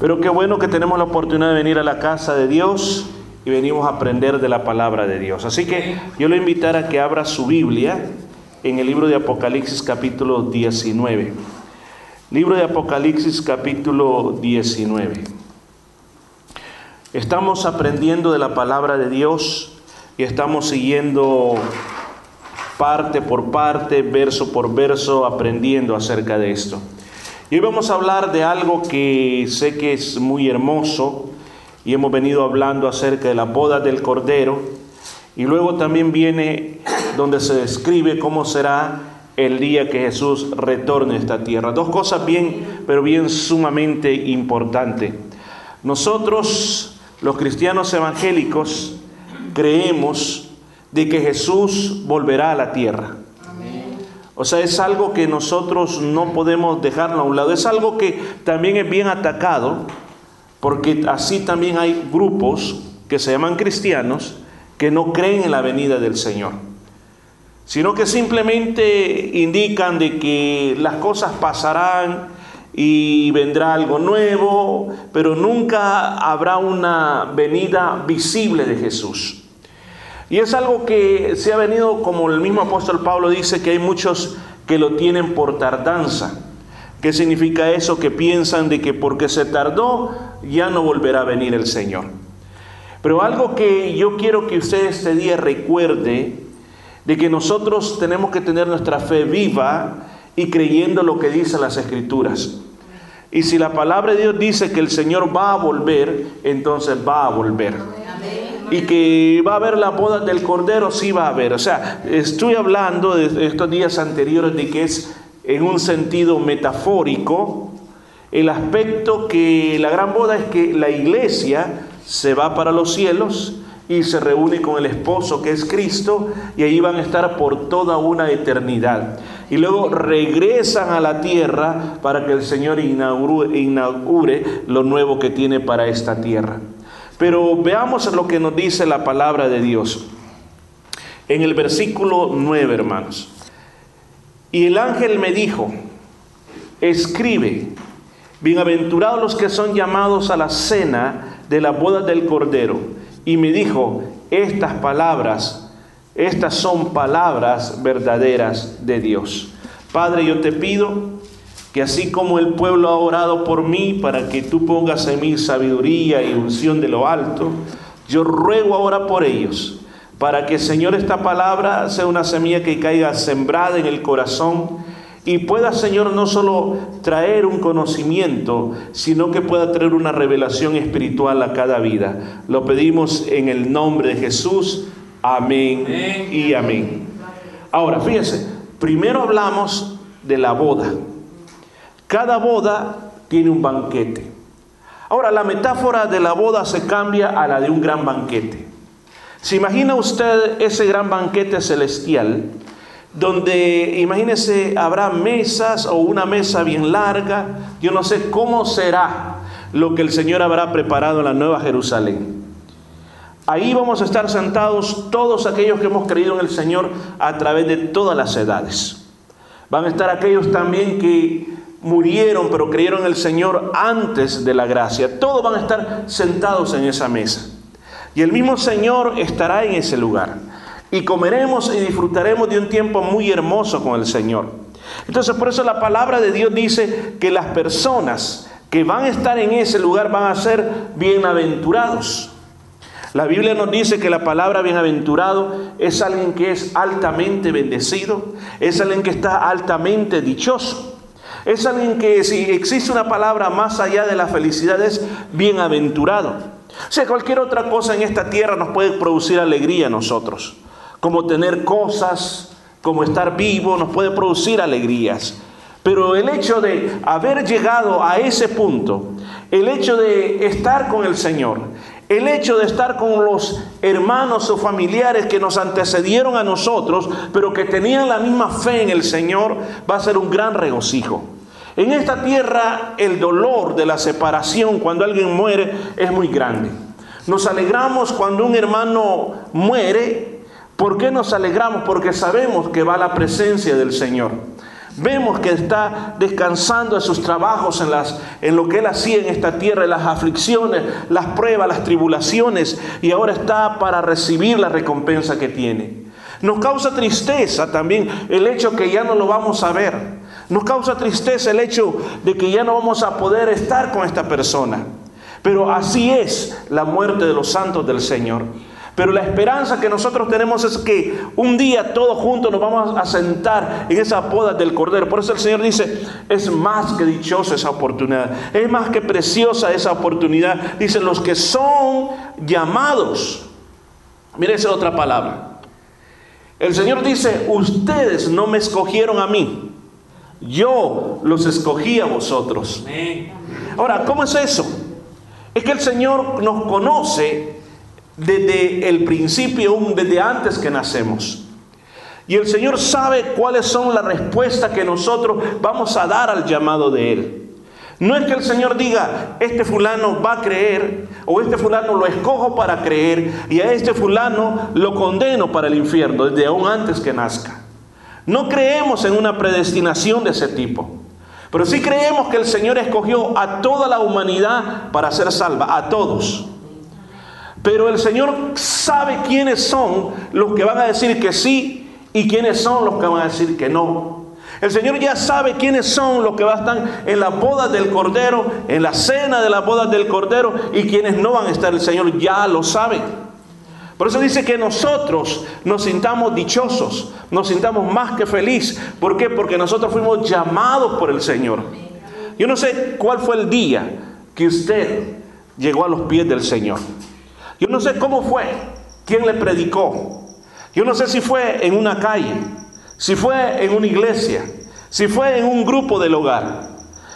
Pero qué bueno que tenemos la oportunidad de venir a la casa de Dios y venimos a aprender de la palabra de Dios. Así que yo le invitar a que abra su Biblia en el libro de Apocalipsis capítulo 19. Libro de Apocalipsis capítulo 19. Estamos aprendiendo de la palabra de Dios y estamos siguiendo parte por parte, verso por verso, aprendiendo acerca de esto. Y hoy vamos a hablar de algo que sé que es muy hermoso y hemos venido hablando acerca de la boda del Cordero. Y luego también viene donde se describe cómo será el día que Jesús retorne a esta tierra. Dos cosas bien, pero bien sumamente importantes. Nosotros, los cristianos evangélicos, creemos de que Jesús volverá a la tierra. O sea, es algo que nosotros no podemos dejarlo a un lado. Es algo que también es bien atacado, porque así también hay grupos que se llaman cristianos que no creen en la venida del Señor, sino que simplemente indican de que las cosas pasarán y vendrá algo nuevo, pero nunca habrá una venida visible de Jesús. Y es algo que se ha venido, como el mismo apóstol Pablo dice, que hay muchos que lo tienen por tardanza. ¿Qué significa eso? Que piensan de que porque se tardó ya no volverá a venir el Señor. Pero algo que yo quiero que usted este día recuerde, de que nosotros tenemos que tener nuestra fe viva y creyendo lo que dicen las escrituras. Y si la palabra de Dios dice que el Señor va a volver, entonces va a volver. Y que va a haber la boda del Cordero, sí va a haber. O sea, estoy hablando de estos días anteriores de que es en un sentido metafórico el aspecto que la gran boda es que la iglesia se va para los cielos y se reúne con el esposo que es Cristo y ahí van a estar por toda una eternidad. Y luego regresan a la tierra para que el Señor inaugure, inaugure lo nuevo que tiene para esta tierra. Pero veamos lo que nos dice la palabra de Dios. En el versículo 9, hermanos. Y el ángel me dijo, escribe, bienaventurados los que son llamados a la cena de la boda del Cordero. Y me dijo, estas palabras, estas son palabras verdaderas de Dios. Padre, yo te pido que así como el pueblo ha orado por mí para que tú pongas en mí sabiduría y unción de lo alto, yo ruego ahora por ellos, para que Señor esta palabra sea una semilla que caiga sembrada en el corazón y pueda Señor no solo traer un conocimiento, sino que pueda traer una revelación espiritual a cada vida. Lo pedimos en el nombre de Jesús. Amén, amén. y amén. Ahora, fíjense, primero hablamos de la boda. Cada boda tiene un banquete. Ahora, la metáfora de la boda se cambia a la de un gran banquete. ¿Se imagina usted ese gran banquete celestial? Donde, imagínese, habrá mesas o una mesa bien larga. Yo no sé cómo será lo que el Señor habrá preparado en la Nueva Jerusalén. Ahí vamos a estar sentados todos aquellos que hemos creído en el Señor a través de todas las edades. Van a estar aquellos también que murieron pero creyeron en el Señor antes de la gracia. Todos van a estar sentados en esa mesa. Y el mismo Señor estará en ese lugar. Y comeremos y disfrutaremos de un tiempo muy hermoso con el Señor. Entonces por eso la palabra de Dios dice que las personas que van a estar en ese lugar van a ser bienaventurados. La Biblia nos dice que la palabra bienaventurado es alguien que es altamente bendecido, es alguien que está altamente dichoso. Es alguien que si existe una palabra más allá de la felicidad es bienaventurado. O sea, cualquier otra cosa en esta tierra nos puede producir alegría a nosotros. Como tener cosas, como estar vivo, nos puede producir alegrías. Pero el hecho de haber llegado a ese punto, el hecho de estar con el Señor, el hecho de estar con los hermanos o familiares que nos antecedieron a nosotros, pero que tenían la misma fe en el Señor, va a ser un gran regocijo. En esta tierra el dolor de la separación cuando alguien muere es muy grande. Nos alegramos cuando un hermano muere. ¿Por qué nos alegramos? Porque sabemos que va a la presencia del Señor. Vemos que está descansando de sus trabajos en, lo que él hacía en esta tierra, las aflicciones, las pruebas, las tribulaciones, y ahora está para recibir la recompensa que tiene. Nos causa tristeza también el hecho que ya no lo vamos a ver. Nos causa tristeza el hecho de que ya no vamos a poder estar con esta persona. Pero así es la muerte de los santos del Señor. Pero la esperanza que nosotros tenemos es que un día todos juntos nos vamos a sentar en esa boda del Cordero. Por eso el Señor dice, es más que dichosa esa oportunidad, es más que preciosa esa oportunidad. Dicen los que son llamados. Mire esa otra palabra. El Señor dice, ustedes no me escogieron a mí, yo los escogí a vosotros. Ahora, ¿cómo es eso? Es que el Señor nos conoce desde el principio, desde antes que nacemos. Y el Señor sabe cuáles son las respuestas que nosotros vamos a dar al llamado de Él. No es que el Señor diga, este fulano va a creer, o este fulano lo escojo para creer, y a este fulano lo condeno para el infierno, desde aún antes que nazca. No creemos en una predestinación de ese tipo. Pero sí creemos que el Señor escogió a toda la humanidad para ser salva, a todos. Pero el Señor sabe quiénes son los que van a decir que sí y quiénes son los que van a decir que no. El Señor ya sabe quiénes son los que van a estar en la boda del Cordero, en la cena de la boda del Cordero y quienes no van a estar. El Señor ya lo sabe. Por eso dice que nosotros nos sintamos dichosos, nos sintamos más que feliz. ¿Por qué? Porque nosotros fuimos llamados por el Señor. Yo no sé cuál fue el día que usted llegó a los pies del Señor. Yo no sé cómo fue, quién le predicó. Yo no sé si fue en una calle, si fue en una iglesia, si fue en un grupo del hogar.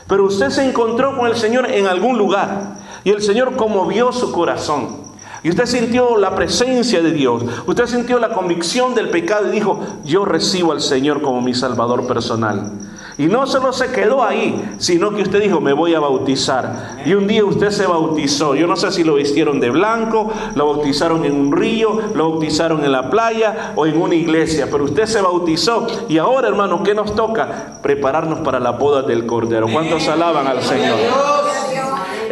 Pero usted se encontró con el Señor en algún lugar y el Señor conmovió su corazón. Y usted sintió la presencia de Dios. Usted sintió la convicción del pecado y dijo, yo recibo al Señor como mi Salvador personal. Y no solo se quedó ahí, sino que usted dijo, me voy a bautizar. Y un día usted se bautizó. Yo no sé si lo vistieron de blanco, lo bautizaron en un río, lo bautizaron en la playa o en una iglesia, pero usted se bautizó. Y ahora, hermano, ¿qué nos toca? Prepararnos para la boda del Cordero. ¿Cuántos alaban al Señor?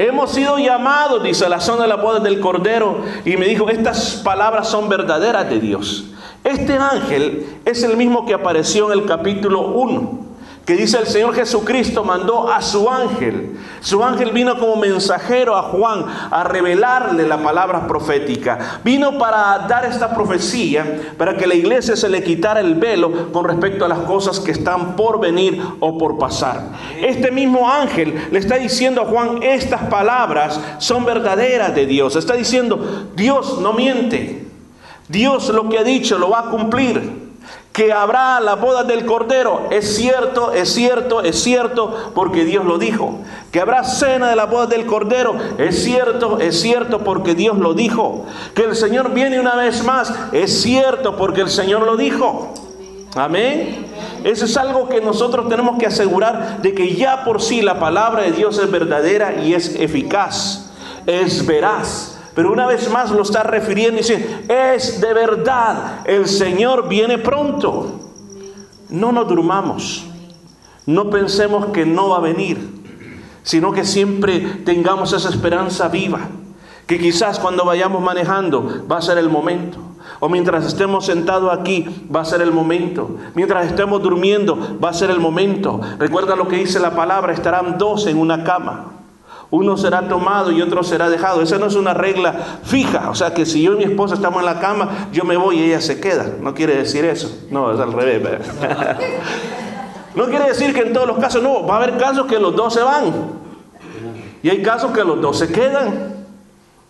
Hemos sido llamados, dice, a la zona de la boda del Cordero. Y me dijo, estas palabras son verdaderas de Dios. Este ángel es el mismo que apareció en el capítulo 1 que dice el Señor Jesucristo mandó a su ángel. Su ángel vino como mensajero a Juan a revelarle la palabra profética. Vino para dar esta profecía, para que la iglesia se le quitara el velo con respecto a las cosas que están por venir o por pasar. Este mismo ángel le está diciendo a Juan, estas palabras son verdaderas de Dios. Está diciendo, Dios no miente. Dios lo que ha dicho lo va a cumplir que habrá la boda del Cordero. Es cierto, es cierto, es cierto, porque Dios lo dijo. Que habrá cena de la boda del Cordero. Es cierto, es cierto, porque Dios lo dijo. Que el Señor viene una vez más. Es cierto, porque el Señor lo dijo. Amén. Eso es algo que nosotros tenemos que asegurar de que ya por sí la palabra de Dios es verdadera y es eficaz, es veraz. Pero una vez más lo está refiriendo y dice, es de verdad, el Señor viene pronto. No nos durmamos, no pensemos que no va a venir, sino que siempre tengamos esa esperanza viva, que quizás cuando vayamos manejando va a ser el momento. O mientras estemos sentados aquí va a ser el momento. Mientras estemos durmiendo va a ser el momento. Recuerda lo que dice la palabra, estarán dos en una cama. Uno será tomado y otro será dejado. Esa no es una regla fija. O sea que si yo y mi esposa estamos en la cama, yo me voy y ella se queda. No quiere decir eso. No, es al revés. no quiere decir que en todos los casos no. Va a haber casos que los dos se van. Y hay casos que los dos se quedan.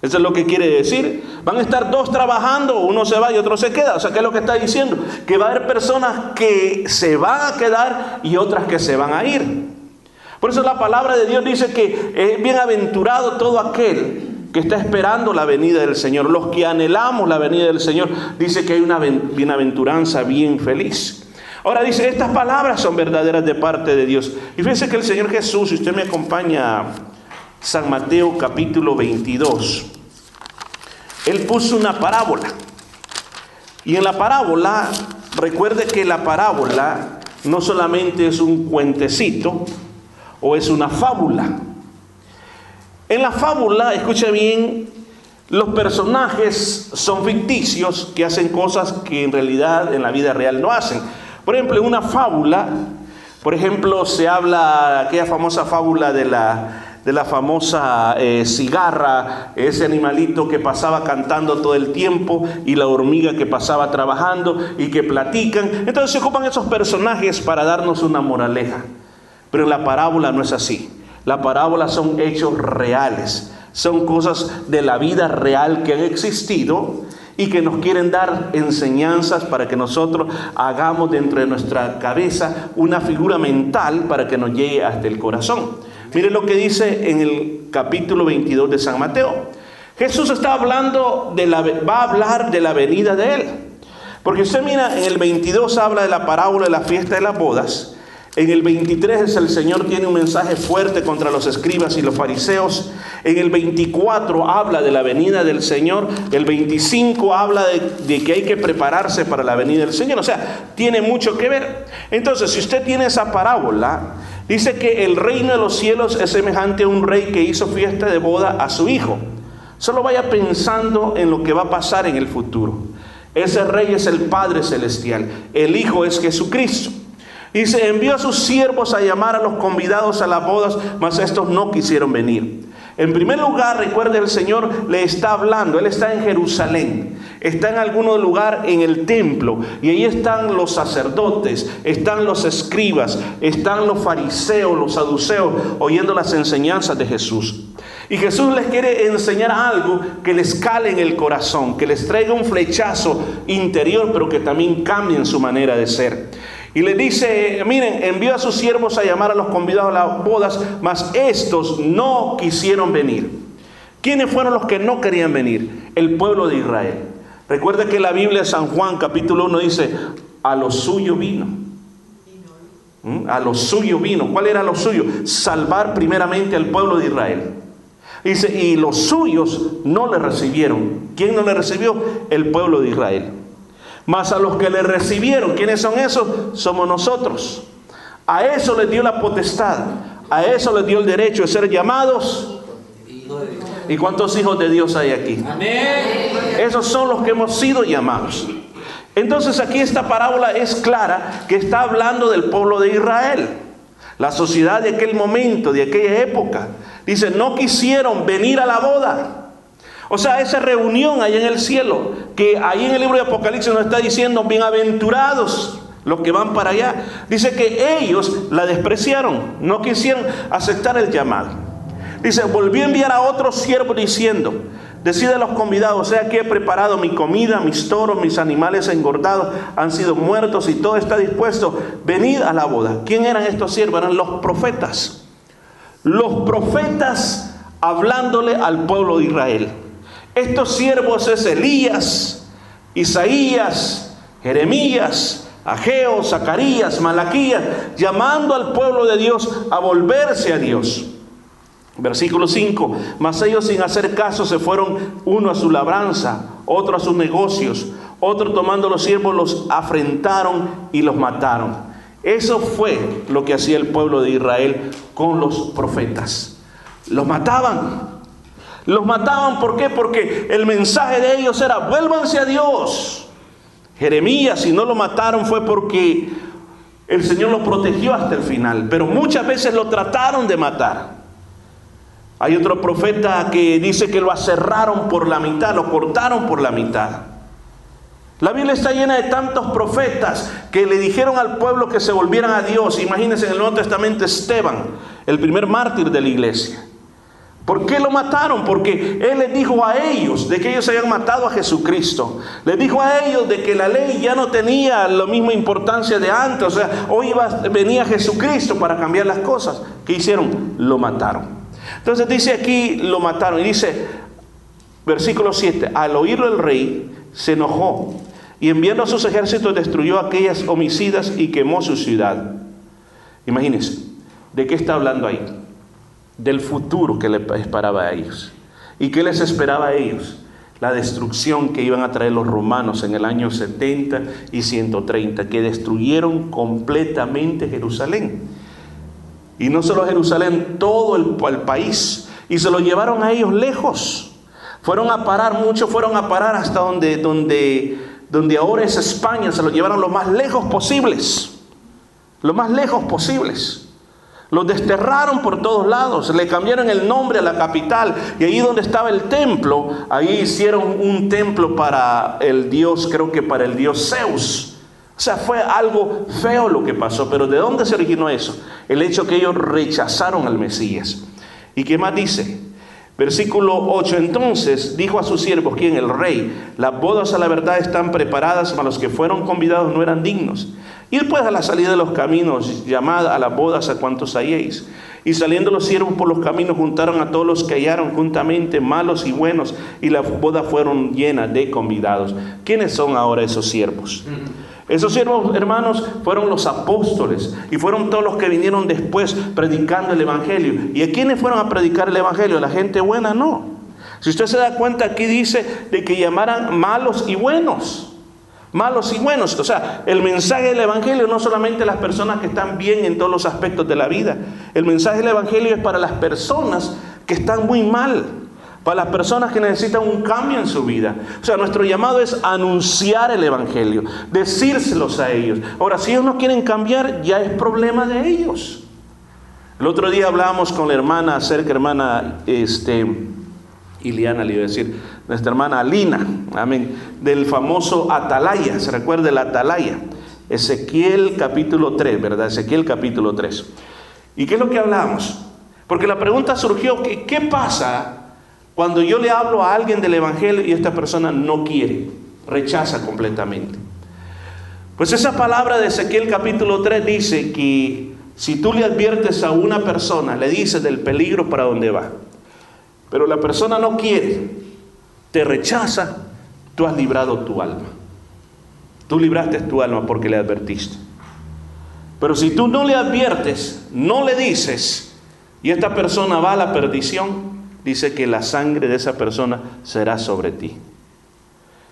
Eso es lo que quiere decir. Van a estar dos trabajando, uno se va y otro se queda. O sea, ¿qué es lo que está diciendo? Que va a haber personas que se van a quedar y otras que se van a ir. Por eso la palabra de Dios dice que es bienaventurado todo aquel que está esperando la venida del Señor. Los que anhelamos la venida del Señor, dice que hay una bienaventuranza bien feliz. Ahora dice, estas palabras son verdaderas de parte de Dios. Y fíjense que el Señor Jesús, si usted me acompaña San Mateo capítulo 22, Él puso una parábola. Y en la parábola, recuerde que la parábola no solamente es un cuentecito o es una fábula. En la fábula, escuche bien, los personajes son ficticios que hacen cosas que en realidad en la vida real no hacen. Por ejemplo, en una fábula, por ejemplo, se habla aquella famosa fábula de la de la famosa eh, cigarra, ese animalito que pasaba cantando todo el tiempo y la hormiga que pasaba trabajando y que platican. Entonces se ocupan esos personajes para darnos una moraleja. Pero la parábola no es así. La parábola son hechos reales, son cosas de la vida real que han existido y que nos quieren dar enseñanzas para que nosotros hagamos dentro de nuestra cabeza una figura mental para que nos llegue hasta el corazón. Mire lo que dice en el capítulo 22 de San Mateo. Jesús está hablando de la, va a hablar de la venida de Él. Porque usted mira, en el 22 habla de la parábola de la fiesta de las bodas. En el 23 el Señor tiene un mensaje fuerte contra los escribas y los fariseos. En el 24 habla de la venida del Señor. El 25 habla de, de, que hay que prepararse para la venida del Señor. O sea, tiene mucho que ver. Entonces, si usted tiene esa parábola, Dice que el reino de los cielos es semejante a un rey que hizo fiesta de boda a su hijo. Solo vaya pensando en lo que va a pasar en el futuro. Ese rey es el Padre Celestial. El Hijo es Jesucristo. Dice, envió a sus siervos a llamar a los convidados a las bodas, mas estos no quisieron venir. En primer lugar, recuerde, el Señor le está hablando, Él está en Jerusalén, está en algún lugar en el templo, y ahí están los sacerdotes, están los escribas, están los fariseos, los saduceos, oyendo las enseñanzas de Jesús. Y Jesús les quiere enseñar algo que les cale en el corazón, que les traiga un flechazo interior, pero que también cambie su manera de ser. Y le dice, miren, envió a sus siervos a llamar a los convidados a las bodas, mas estos no quisieron venir. ¿Quiénes fueron los que no querían venir? El pueblo de Israel. Recuerda que la Biblia de San Juan capítulo 1 dice, a lo suyo vino. ¿Mm? A lo suyo vino. ¿Cuál era lo suyo? Salvar primeramente al pueblo de Israel. Dice, y los suyos no le recibieron. ¿Quién no le recibió? El pueblo de Israel. Mas a los que le recibieron, ¿quiénes son esos? Somos nosotros. A eso les dio la potestad, a eso les dio el derecho de ser llamados. ¿Y cuántos hijos de Dios hay aquí? Esos son los que hemos sido llamados. Entonces aquí esta parábola es clara que está hablando del pueblo de Israel, la sociedad de aquel momento, de aquella época. Dice, no quisieron venir a la boda. O sea, esa reunión ahí en el cielo, que ahí en el libro de Apocalipsis nos está diciendo, bienaventurados los que van para allá. Dice que ellos la despreciaron, no quisieron aceptar el llamado. Dice, volvió a enviar a otros siervos diciendo, decide a los convidados, sea que he preparado mi comida, mis toros, mis animales engordados han sido muertos y todo está dispuesto, venid a la boda. ¿Quién eran estos siervos? Eran los profetas. Los profetas hablándole al pueblo de Israel. Estos siervos es Elías, Isaías, Jeremías, Ageo, Zacarías, Malaquías, llamando al pueblo de Dios a volverse a Dios. Versículo 5, mas ellos sin hacer caso se fueron uno a su labranza, otro a sus negocios, otro tomando los siervos los afrentaron y los mataron. Eso fue lo que hacía el pueblo de Israel con los profetas. Los mataban, los mataban, ¿por qué? Porque el mensaje de ellos era, vuélvanse a Dios. Jeremías, si no lo mataron fue porque el Señor lo protegió hasta el final, pero muchas veces lo trataron de matar. Hay otro profeta que dice que lo aserraron por la mitad, lo cortaron por la mitad. La Biblia está llena de tantos profetas que le dijeron al pueblo que se volvieran a Dios. Imagínense en el Nuevo Testamento Esteban, el primer mártir de la iglesia. ¿Por qué lo mataron? Porque Él les dijo a ellos de que ellos habían matado a Jesucristo. Les dijo a ellos de que la ley ya no tenía la misma importancia de antes. O sea, hoy venía Jesucristo para cambiar las cosas. ¿Qué hicieron? Lo mataron. Entonces dice aquí, lo mataron. Y dice, versículo 7, al oírlo el rey se enojó y enviando a sus ejércitos destruyó a aquellas homicidas y quemó su ciudad. Imagínense, ¿de qué está hablando ahí? Del futuro que les esperaba a ellos. ¿Y qué les esperaba a ellos? la destrucción que iban a traer los romanos en el año 70 y 130, que destruyeron completamente Jerusalén. Y no solo Jerusalén, todo el, país. Y se lo llevaron a ellos lejos. Fueron a parar, muchos fueron a parar hasta donde, donde, donde ahora es España, se lo llevaron lo más lejos posibles. Lo más lejos posibles. Los desterraron por todos lados, le cambiaron el nombre a la capital y ahí donde estaba el templo, ahí hicieron un templo para el dios, creo que para el dios Zeus. O sea, fue algo feo lo que pasó, pero ¿de dónde se originó eso? El hecho que ellos rechazaron al Mesías. ¿Y qué más dice? Versículo 8, entonces dijo a sus siervos, quien el rey, las bodas a la verdad están preparadas, mas los que fueron convidados no eran dignos. Y después a la salida de los caminos, llamad a las bodas a cuantos halléis. Y saliendo los siervos por los caminos, juntaron a todos los que hallaron juntamente, malos y buenos, y las bodas fueron llenas de convidados. ¿Quiénes son ahora esos siervos? Esos siervos, hermanos, fueron los apóstoles y fueron todos los que vinieron después predicando el Evangelio. ¿Y a quiénes fueron a predicar el Evangelio? ¿La gente buena? No. Si usted se da cuenta, aquí dice de que llamaran malos y buenos malos y buenos. O sea, el mensaje del Evangelio no solamente las personas que están bien en todos los aspectos de la vida. El mensaje del Evangelio es para las personas que están muy mal. Para las personas que necesitan un cambio en su vida. O sea, nuestro llamado es anunciar el Evangelio, decírselos a ellos. Ahora, si ellos no quieren cambiar, ya es problema de ellos. El otro día hablábamos con la hermana acerca, hermana, este, Iliana le iba a decir, nuestra hermana Alina, amén, del famoso Atalaya, ¿se recuerda el Atalaya? Ezequiel capítulo 3, ¿verdad? Ezequiel capítulo 3. ¿Y qué es lo que hablamos? Porque la pregunta surgió, ¿qué, ¿qué pasa cuando yo le hablo a alguien del Evangelio y esta persona no quiere, rechaza completamente? Pues esa palabra de Ezequiel capítulo 3 dice que si tú le adviertes a una persona, le dices del peligro para dónde va, pero la persona no quiere, te rechaza, tú has librado tu alma. Tú libraste tu alma porque le advertiste. Pero si tú no le adviertes, no le dices, y esta persona va a la perdición, dice que la sangre de esa persona será sobre ti.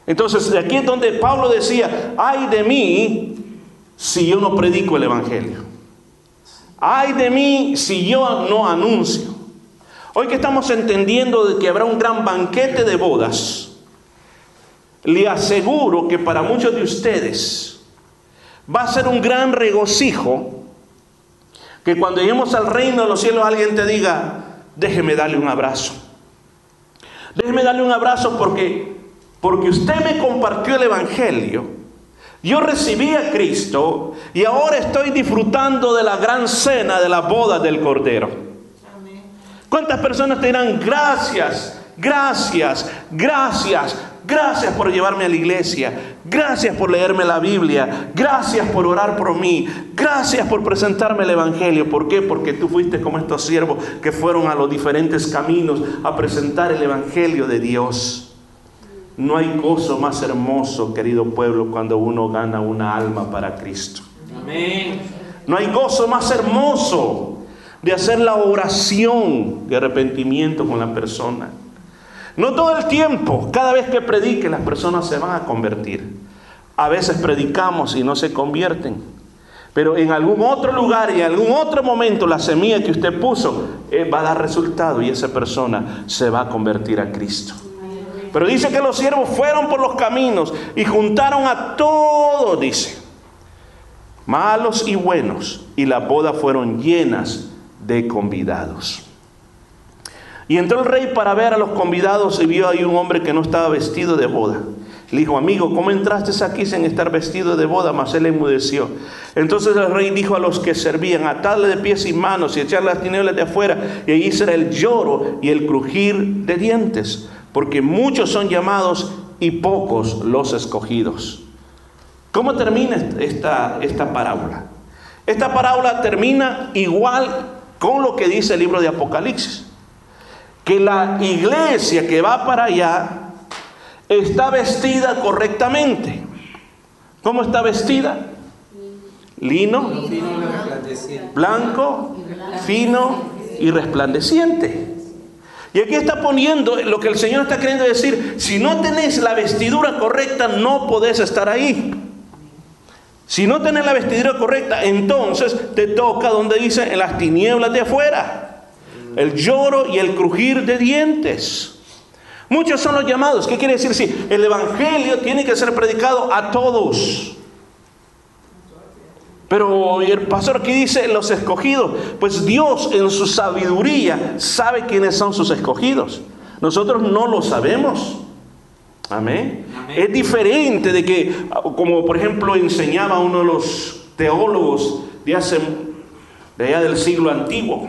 Entonces, aquí es donde Pablo decía, ay de mí si yo no predico el Evangelio. Ay de mí si yo no anuncio. Hoy que estamos entendiendo de que habrá un gran banquete de bodas, le aseguro que para muchos de ustedes va a ser un gran regocijo que cuando lleguemos al reino de los cielos alguien te diga, déjeme darle un abrazo. Déjeme darle un abrazo porque, porque usted me compartió el Evangelio. Yo recibí a Cristo y ahora estoy disfrutando de la gran cena de la boda del Cordero. ¿Cuántas personas te dirán gracias, gracias, gracias, gracias por llevarme a la iglesia, gracias por leerme la Biblia, gracias por orar por mí, gracias por presentarme el Evangelio? ¿Por qué? Porque tú fuiste como estos siervos que fueron a los diferentes caminos a presentar el Evangelio de Dios. No hay gozo más hermoso, querido pueblo, cuando uno gana una alma para Cristo. Amén. No hay gozo más hermoso de hacer la oración de arrepentimiento con la persona. No todo el tiempo, cada vez que predique las personas se van a convertir. A veces predicamos y no se convierten. Pero en algún otro lugar y en algún otro momento la semilla que usted puso eh, va a dar resultado y esa persona se va a convertir a Cristo. Pero dice que los siervos fueron por los caminos y juntaron a todos, dice, malos y buenos, y las bodas fueron llenas de convidados. Y entró el rey para ver a los convidados y vio ahí un hombre que no estaba vestido de boda. Le dijo, amigo, ¿cómo entraste aquí sin estar vestido de boda? Mas él enmudeció. Entonces el rey dijo a los que servían, atadle de pies y manos y echar las tinieblas de afuera. Y allí será el lloro y el crujir de dientes, porque muchos son llamados y pocos los escogidos. ¿Cómo termina esta, esta parábola? Esta parábola termina igual con lo que dice el libro de Apocalipsis. Que la iglesia que va para allá está vestida correctamente. ¿Cómo está vestida? Lino, blanco, fino y resplandeciente. Y aquí está poniendo lo que el Señor está queriendo decir, si no tenés la vestidura correcta, no podés estar ahí. Si no tenés la vestidura correcta, entonces te toca donde dice en las tinieblas de afuera, el lloro y el crujir de dientes. Muchos son los llamados. ¿Qué quiere decir? Si el Evangelio tiene que ser predicado a todos. Pero el pastor aquí dice los escogidos. Pues Dios en su sabiduría sabe quiénes son sus escogidos. Nosotros no lo sabemos. Amén. Es diferente de que, como por ejemplo enseñaba uno de los teólogos de hace, de allá del siglo antiguo,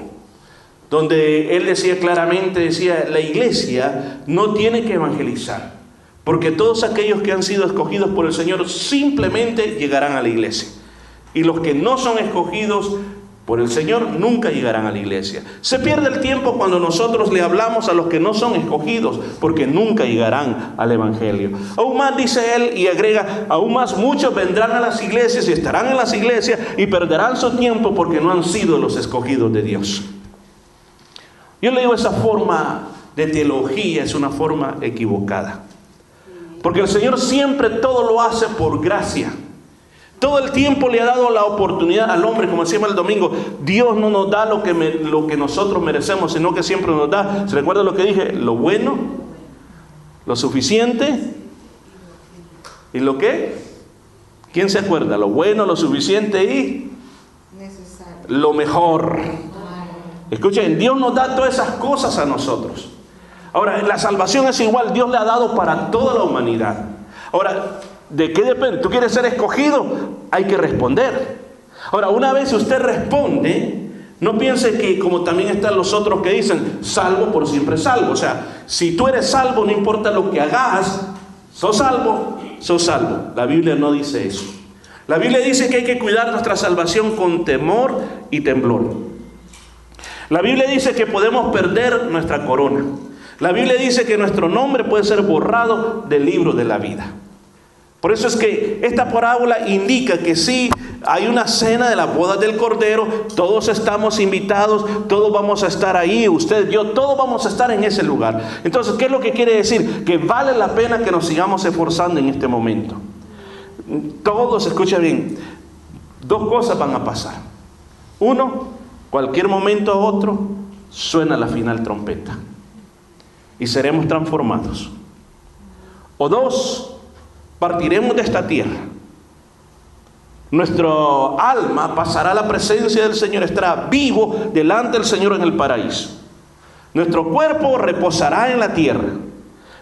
donde él decía claramente, decía, la iglesia no tiene que evangelizar, porque todos aquellos que han sido escogidos por el Señor simplemente llegarán a la iglesia. Y los que no son escogidos por el Señor nunca llegarán a la iglesia. Se pierde el tiempo cuando nosotros le hablamos a los que no son escogidos, porque nunca llegarán al Evangelio. Aún más dice él y agrega, aún más muchos vendrán a las iglesias y estarán en las iglesias y perderán su tiempo porque no han sido los escogidos de Dios. Yo le digo esa forma de teología es una forma equivocada. Porque el Señor siempre todo lo hace por gracia. Todo el tiempo le ha dado la oportunidad al hombre, como decíamos el domingo, Dios no nos da lo que, lo que nosotros merecemos, sino que siempre nos da, ¿se recuerda lo que dije? Lo bueno, lo suficiente y lo que? ¿Quién se acuerda? Lo bueno, lo suficiente y lo mejor. Escuchen, Dios nos da todas esas cosas a nosotros. Ahora, la salvación es igual, Dios le ha dado para toda la humanidad. Ahora, ¿de qué depende? ¿Tú quieres ser escogido? Hay que responder. Ahora, una vez usted responde, no piense que como también están los otros que dicen, salvo por siempre salvo. O sea, si tú eres salvo, no importa lo que hagas, sos salvo, sos salvo. La Biblia no dice eso. La Biblia dice que hay que cuidar nuestra salvación con temor y temblor. La Biblia dice que podemos perder nuestra corona. La Biblia dice que nuestro nombre puede ser borrado del libro de la vida. Por eso es que esta parábola indica que sí, hay una cena de la boda del Cordero, todos estamos invitados, todos vamos a estar ahí, usted, yo, todos vamos a estar en ese lugar. Entonces, ¿qué es lo que quiere decir? Que vale la pena que nos sigamos esforzando en este momento. Todos, escucha bien, dos cosas van a pasar. Uno, Cualquier momento a otro suena la final trompeta y seremos transformados. O dos, partiremos de esta tierra. Nuestro alma pasará a la presencia del Señor, estará vivo delante del Señor en el paraíso. Nuestro cuerpo reposará en la tierra.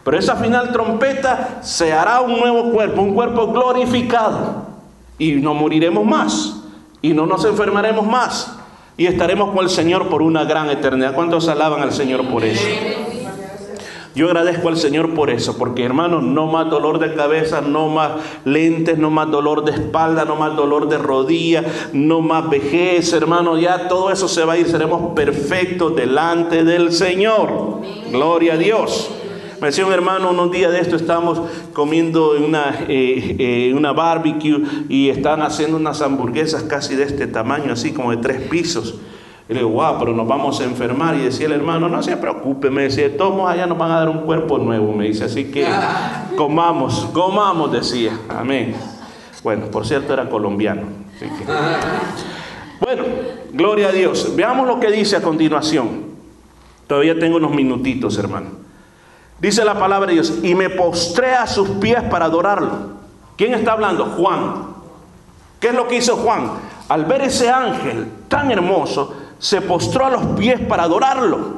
Pero esa final trompeta se hará un nuevo cuerpo, un cuerpo glorificado. Y no moriremos más. Y no nos enfermaremos más y estaremos con el Señor por una gran eternidad. ¿Cuántos alaban al Señor por eso? Yo agradezco al Señor por eso, porque hermanos, no más dolor de cabeza, no más lentes, no más dolor de espalda, no más dolor de rodilla, no más vejez, hermanos, ya todo eso se va a ir, seremos perfectos delante del Señor. Gloria a Dios. Me decía un hermano, unos días de esto estamos comiendo en una, eh, eh, una barbecue y están haciendo unas hamburguesas casi de este tamaño, así como de tres pisos. Y le digo, wow, pero nos vamos a enfermar. Y decía el hermano, no se preocupe, me decía, todos allá nos van a dar un cuerpo nuevo, me dice, así que comamos, comamos, decía, amén. Bueno, por cierto era colombiano. Bueno, gloria a Dios. Veamos lo que dice a continuación. Todavía tengo unos minutitos, hermano. Dice la palabra de Dios, y me postré a sus pies para adorarlo. ¿Quién está hablando? Juan. ¿Qué es lo que hizo Juan? Al ver ese ángel tan hermoso, se postró a los pies para adorarlo.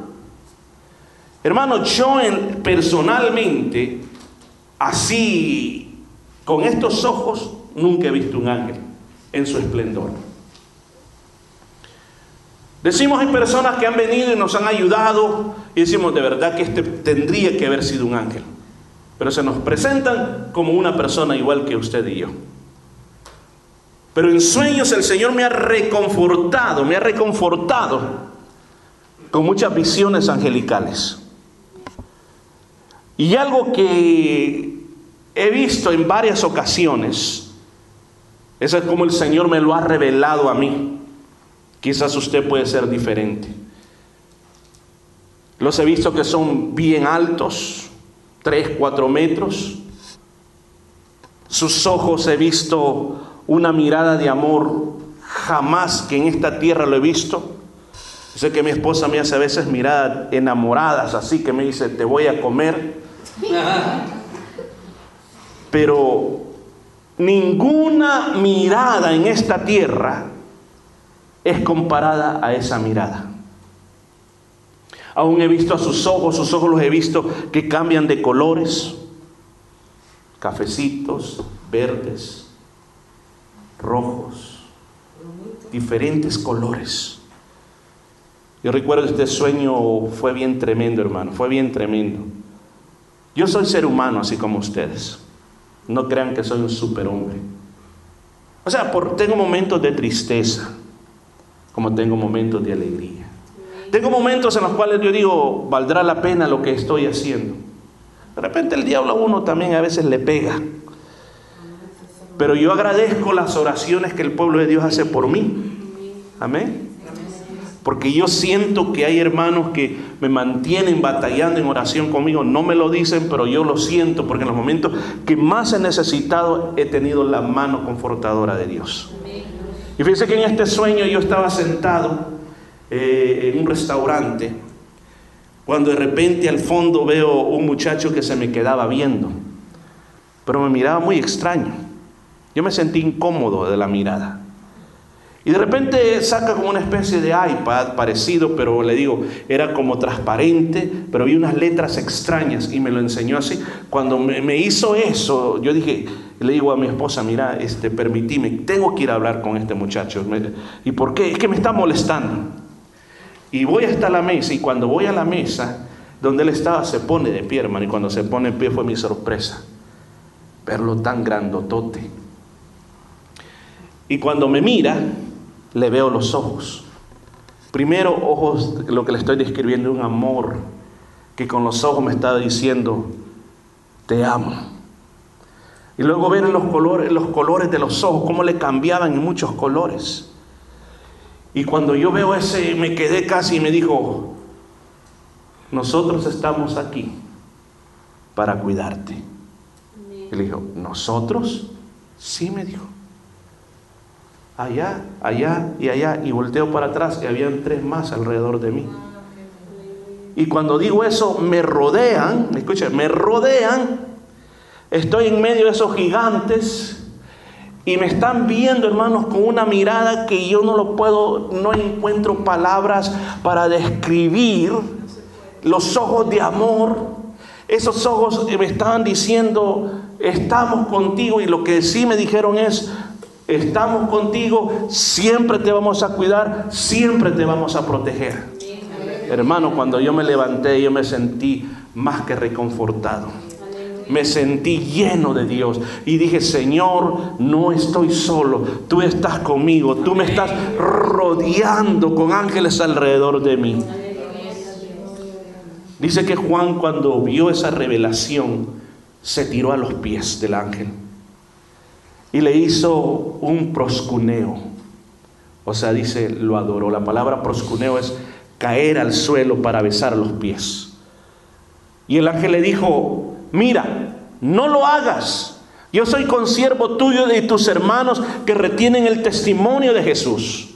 Hermano, yo personalmente, así, con estos ojos, nunca he visto un ángel en su esplendor. Decimos hay personas que han venido y nos han ayudado y decimos de verdad que este tendría que haber sido un ángel. Pero se nos presentan como una persona igual que usted y yo. Pero en sueños el Señor me ha reconfortado, me ha reconfortado con muchas visiones angelicales. Y algo que he visto en varias ocasiones, eso es como el Señor me lo ha revelado a mí. Quizás usted puede ser diferente. Los he visto que son bien altos, 3, 4 metros. Sus ojos he visto una mirada de amor jamás que en esta tierra lo he visto. Sé que mi esposa me hace a veces miradas enamoradas, así que me dice, te voy a comer. Pero ninguna mirada en esta tierra es comparada a esa mirada. Aún he visto a sus ojos, sus ojos los he visto que cambian de colores, cafecitos, verdes, rojos, diferentes colores. Yo recuerdo este sueño fue bien tremendo, hermano, fue bien tremendo. Yo soy ser humano así como ustedes. No crean que soy un superhombre. O sea, por, tengo momentos de tristeza, como tengo momentos de alegría. Tengo momentos en los cuales yo digo, valdrá la pena lo que estoy haciendo. De repente el diablo a uno también a veces le pega. Pero yo agradezco las oraciones que el pueblo de Dios hace por mí. Amén. Porque yo siento que hay hermanos que me mantienen batallando en oración conmigo. No me lo dicen, pero yo lo siento porque en los momentos que más he necesitado he tenido la mano confortadora de Dios. Y fíjense que en este sueño yo estaba sentado eh, en un restaurante, cuando de repente al fondo veo un muchacho que se me quedaba viendo, pero me miraba muy extraño. Yo me sentí incómodo de la mirada. Y de repente saca como una especie de iPad parecido, pero le digo, era como transparente, pero vi unas letras extrañas y me lo enseñó así. Cuando me, hizo eso, yo dije, le digo a mi esposa, mira, este, permitime, tengo que ir a hablar con este muchacho. ¿Y por qué? Es que me está molestando. Y voy hasta la mesa y cuando voy a la mesa donde él estaba se pone de pie, hermano. Y cuando se pone de pie fue mi sorpresa verlo tan grandotote. Y cuando me mira, le veo los ojos. Primero, ojos, lo que le estoy describiendo, un amor que con los ojos me estaba diciendo, te amo. Y luego ver los colores, los colores de los ojos, cómo le cambiaban en muchos colores. Y cuando yo veo ese, me quedé casi y me dijo, nosotros estamos aquí para cuidarte. Y le dijo, ¿nosotros? Sí, me dijo. Allá, allá y allá. Y volteo para atrás y habían tres más alrededor de mí. Y cuando digo eso, me rodean, escuchen, me rodean. Estoy en medio de esos gigantes y me están viendo, hermanos, con una mirada que yo no lo puedo, no encuentro palabras para describir. Los ojos de amor, esos ojos me estaban diciendo, estamos contigo. Y lo que sí me dijeron es, estamos contigo, siempre te vamos a cuidar, siempre te vamos a proteger. Hermano, cuando yo me levanté, yo me sentí más que reconfortado me sentí lleno de Dios y dije, Señor, no estoy solo, tú estás conmigo, tú me estás rodeando con ángeles alrededor de mí. Dice que Juan cuando vio esa revelación se tiró a los pies del ángel y le hizo un proscuneo. O sea, dice, lo adoró. La palabra proscuneo es caer al suelo para besar los pies. Y el ángel le dijo, mira, no lo hagas. Yo soy consiervo tuyo y tus hermanos que retienen el testimonio de Jesús.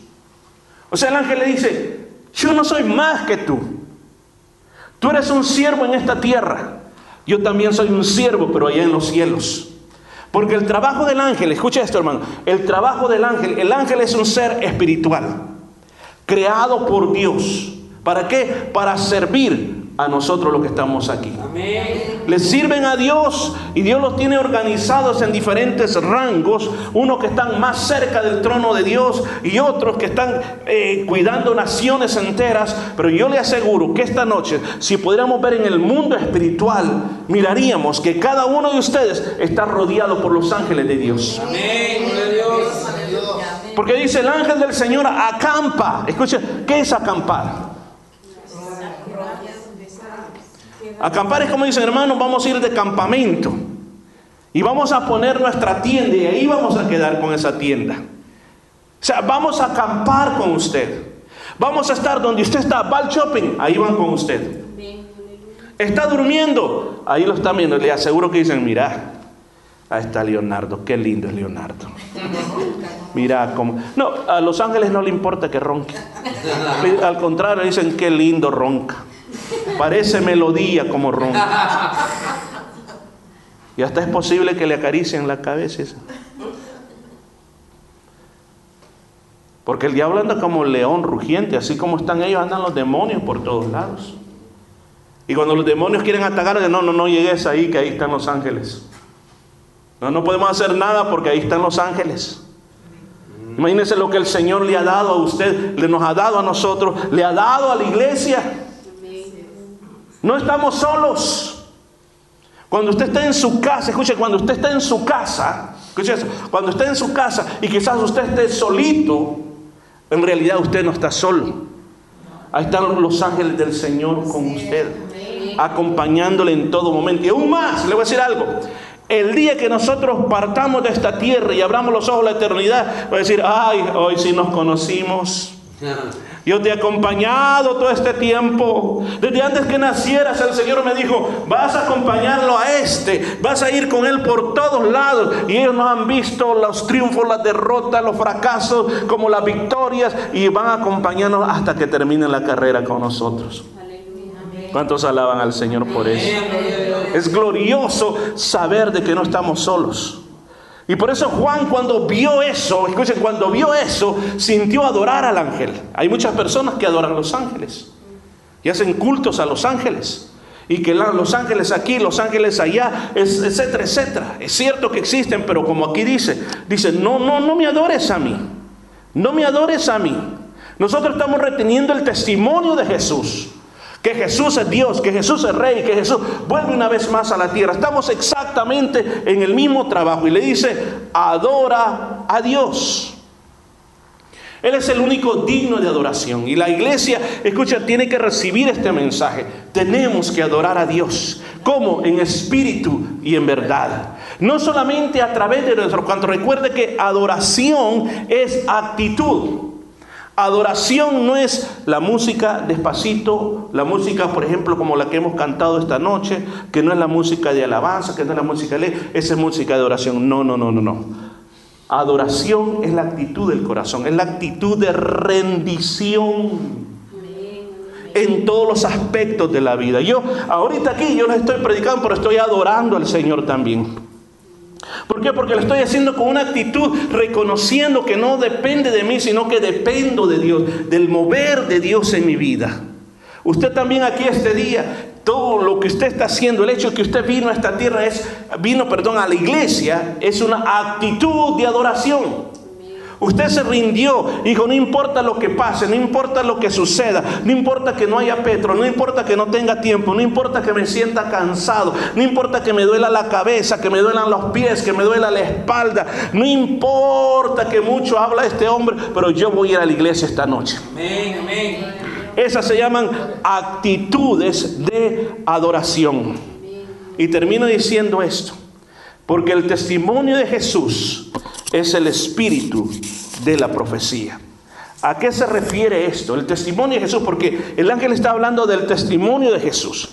O sea, el ángel le dice, yo no soy más que tú. Tú eres un siervo en esta tierra. Yo también soy un siervo, pero allá en los cielos. Porque el trabajo del ángel, escucha esto hermano, el trabajo del ángel, el ángel es un ser espiritual, creado por Dios. ¿Para qué? Para servir a nosotros los que estamos aquí. Les sirven a Dios y Dios los tiene organizados en diferentes rangos, unos que están más cerca del trono de Dios y otros que están eh, cuidando naciones enteras, pero yo le aseguro que esta noche, si pudiéramos ver en el mundo espiritual, miraríamos que cada uno de ustedes está rodeado por los ángeles de Dios. Porque dice el ángel del Señor acampa. Escucha, ¿qué es acampar? Acampar es como dicen, hermanos, vamos a ir de campamento. Y vamos a poner nuestra tienda y ahí vamos a quedar con esa tienda. O sea, vamos a acampar con usted. Vamos a estar donde usted está, va al shopping, ahí van con usted. Está durmiendo. Ahí lo están viendo. Le aseguro que dicen, mira, ahí está Leonardo. Qué lindo es Leonardo. Mira cómo... No, a los ángeles no le importa que ronque. Al contrario, dicen, qué lindo ronca. Parece melodía como ronca. Y hasta es posible que le acaricien la cabeza. Porque el diablo anda como león rugiente, así como están ellos, andan los demonios por todos lados. Y cuando los demonios quieren atacar, no, no, no llegues ahí, que ahí están los ángeles. No, no podemos hacer nada porque ahí están los ángeles. Imagínense lo que el Señor le ha dado a usted, le nos ha dado a nosotros, le ha dado a la iglesia. No estamos solos. Cuando usted está en su casa, escuche, cuando usted está en su casa, escuche eso, cuando está en su casa y quizás usted esté solito, en realidad usted no está solo. Ahí están los ángeles del Señor con usted, acompañándole en todo momento. Y aún más, le voy a decir algo. El día que nosotros partamos de esta tierra y abramos los ojos a la eternidad, voy a decir, ay, hoy sí nos conocimos. Yo te he acompañado todo este tiempo. Desde antes que nacieras, el Señor me dijo, vas a acompañarlo a este, vas a ir con él por todos lados. Y ellos no han visto los triunfos, las derrotas, los fracasos, como las victorias, y van a acompañarnos hasta que termine la carrera con nosotros. ¿Cuántos alaban al Señor por eso? Es glorioso saber de que no estamos solos. Y por eso Juan cuando vio eso, escuchen, cuando vio eso, sintió adorar al ángel. Hay muchas personas que adoran a los ángeles y hacen cultos a los ángeles. Y que los ángeles aquí, los ángeles allá, etcétera, etcétera. Es cierto que existen, pero como aquí dice, dice, no, no, no me adores a mí. No me adores a mí. Nosotros estamos reteniendo el testimonio de Jesús que Jesús es Dios, que Jesús es Rey, que Jesús vuelve una vez más a la tierra. Estamos exactamente en el mismo trabajo y le dice, adora a Dios. Él es el único digno de adoración. Y la iglesia, escucha, tiene que recibir este mensaje. Tenemos que adorar a Dios. ¿Cómo? En espíritu y en verdad. No solamente a través de nuestro canto. Recuerde que adoración es actitud. Adoración no es la música despacito, la música, por ejemplo, como la que hemos cantado esta noche, que no es la música de alabanza, que no es la música de ley, esa es música de adoración. No, no, no, no, no. Adoración es la actitud del corazón, es la actitud de rendición en todos los aspectos de la vida. Yo ahorita aquí yo les estoy predicando, pero estoy adorando al Señor también. ¿Por qué? Porque lo estoy haciendo con una actitud reconociendo que no depende de mí, sino que dependo de Dios, del mover de Dios en mi vida. Usted también aquí este día, todo lo que usted está haciendo, el hecho de que usted vino a esta tierra es, vino, perdón, a la iglesia, es una actitud de adoración. Usted se rindió, dijo, no importa lo que pase, no importa lo que suceda, no importa que no haya petro, no importa que no tenga tiempo, no importa que me sienta cansado, no importa que me duela la cabeza, que me duelan los pies, que me duela la espalda, no importa que mucho habla este hombre, pero yo voy a ir a la iglesia esta noche. Esas se llaman actitudes de adoración. Y termino diciendo esto, porque el testimonio de Jesús es el espíritu de la profecía. ¿A qué se refiere esto? El testimonio de Jesús, porque el ángel está hablando del testimonio de Jesús.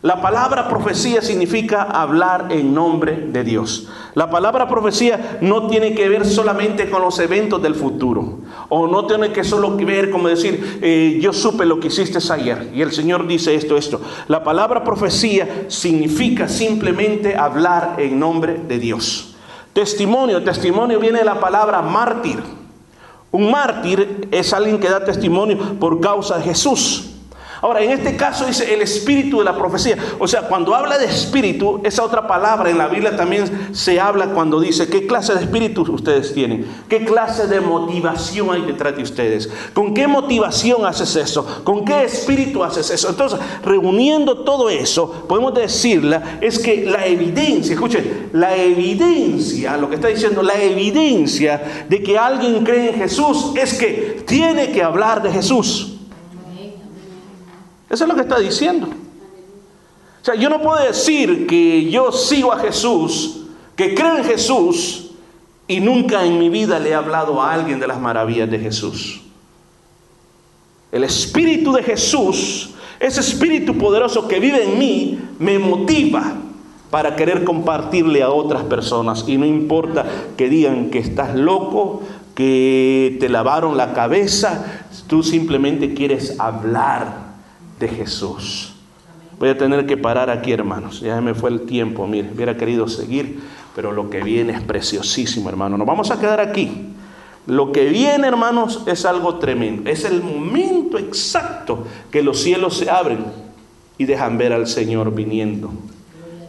La palabra profecía significa hablar en nombre de Dios. La palabra profecía no tiene que ver solamente con los eventos del futuro. O no tiene que solo ver como decir, eh, yo supe lo que hiciste ayer. Y el Señor dice esto, esto. La palabra profecía significa simplemente hablar en nombre de Dios. Testimonio, testimonio viene de la palabra mártir. Un mártir es alguien que da testimonio por causa de Jesús. Ahora, en este caso dice el espíritu de la profecía. O sea, cuando habla de espíritu, esa otra palabra en la Biblia también se habla cuando dice qué clase de espíritu ustedes tienen, qué clase de motivación hay detrás de ustedes, con qué motivación haces eso, con qué espíritu haces eso. Entonces, reuniendo todo eso, podemos decirla, es que la evidencia, escuchen, la evidencia, lo que está diciendo, la evidencia de que alguien cree en Jesús es que tiene que hablar de Jesús. Eso es lo que está diciendo. O sea, yo no puedo decir que yo sigo a Jesús, que creo en Jesús y nunca en mi vida le he hablado a alguien de las maravillas de Jesús. El Espíritu de Jesús Ese espíritu poderoso que vive en mí me motiva para querer compartirle a otras personas. Y no importa que digan que estás loco, que te lavaron la cabeza, tú simplemente quieres hablar de Jesús. Voy a tener que parar aquí, hermanos. Ya me fue el tiempo, mire, hubiera querido seguir, pero lo que viene es preciosísimo, hermano. Nos vamos a quedar aquí. Lo que viene, hermanos, es algo tremendo. Es el momento exacto que los cielos se abren y dejan ver al Señor viniendo.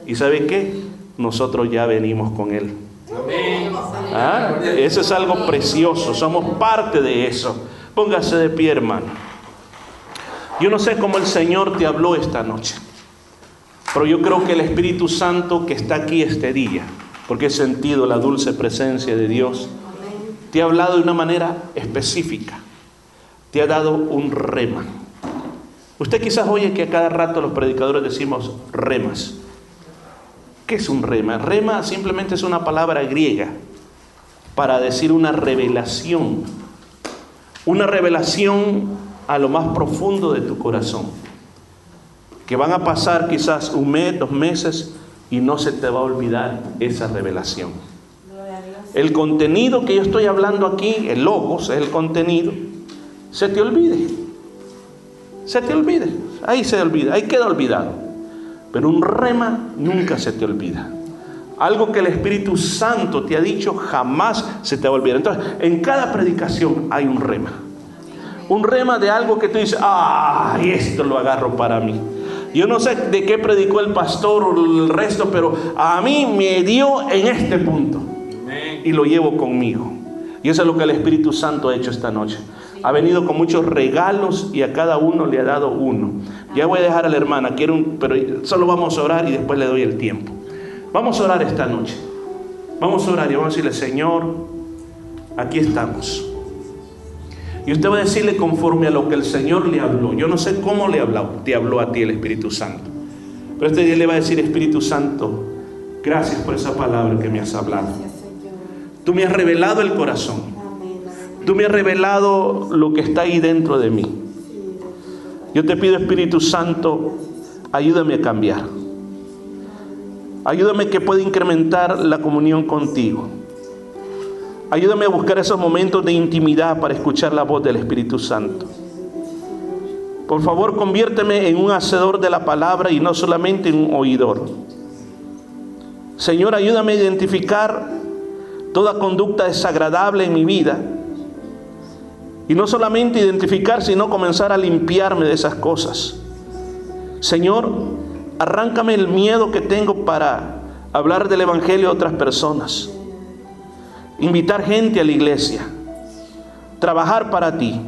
¿Y sabe qué? Nosotros ya venimos con Él. ¿Ah? Eso es algo precioso. Somos parte de eso. Póngase de pie, hermano. Yo no sé cómo el Señor te habló esta noche, pero yo creo que el Espíritu Santo que está aquí este día, porque he sentido la dulce presencia de Dios, te ha hablado de una manera específica, te ha dado un rema. Usted quizás oye que a cada rato los predicadores decimos remas. ¿Qué es un rema? Rema simplemente es una palabra griega para decir una revelación. Una revelación a lo más profundo de tu corazón. Que van a pasar quizás un mes, dos meses y no se te va a olvidar esa revelación. El contenido que yo estoy hablando aquí, el logos es el contenido, se te olvide. Se te olvide. Ahí se olvida, ahí queda olvidado. Pero un rema nunca se te olvida. Algo que el Espíritu Santo te ha dicho jamás se te va a olvidar. Entonces, en cada predicación hay un rema. Un rema de algo que tú dices, ah, esto lo agarro para mí. Yo no sé de qué predicó el pastor o el resto, pero a mí me dio en este punto y lo llevo conmigo. Y eso es lo que el Espíritu Santo ha hecho esta noche. Ha venido con muchos regalos y a cada uno le ha dado uno. Ya voy a dejar a la hermana, quiero un, pero solo vamos a orar y después le doy el tiempo. Vamos a orar esta noche. Vamos a orar y vamos a decirle, Señor, aquí estamos. Y usted va a decirle conforme a lo que el Señor le habló. Yo no sé cómo le habló, te habló a ti el Espíritu Santo. Pero este día le va a decir, Espíritu Santo, gracias por esa palabra que me has hablado. Tú me has revelado el corazón. Tú me has revelado lo que está ahí dentro de mí. Yo te pido, Espíritu Santo, ayúdame a cambiar. Ayúdame que pueda incrementar la comunión contigo. Ayúdame a buscar esos momentos de intimidad para escuchar la voz del Espíritu Santo. Por favor, conviérteme en un hacedor de la palabra y no solamente en un oidor. Señor, ayúdame a identificar toda conducta desagradable en mi vida. Y no solamente identificar, sino comenzar a limpiarme de esas cosas. Señor, arráncame el miedo que tengo para hablar del Evangelio a otras personas. Invitar gente a la iglesia. Trabajar para ti.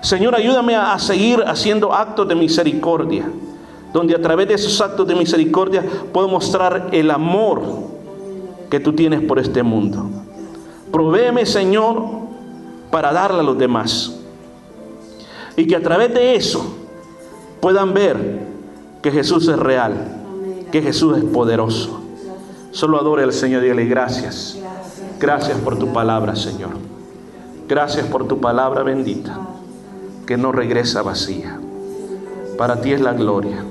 Señor, ayúdame a, seguir haciendo actos de misericordia, donde a través de esos actos de misericordia puedo mostrar el amor que tú tienes por este mundo. Provéeme, Señor, para darle a los demás. Y que a través de eso puedan ver que Jesús es real, que Jesús es poderoso. Solo adore al Señor y dile gracias. Gracias por tu palabra, Señor. Gracias por tu palabra bendita, que no regresa vacía. Para ti es la gloria.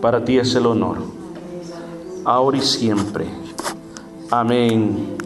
Para ti es el honor ahora y siempre. Amén.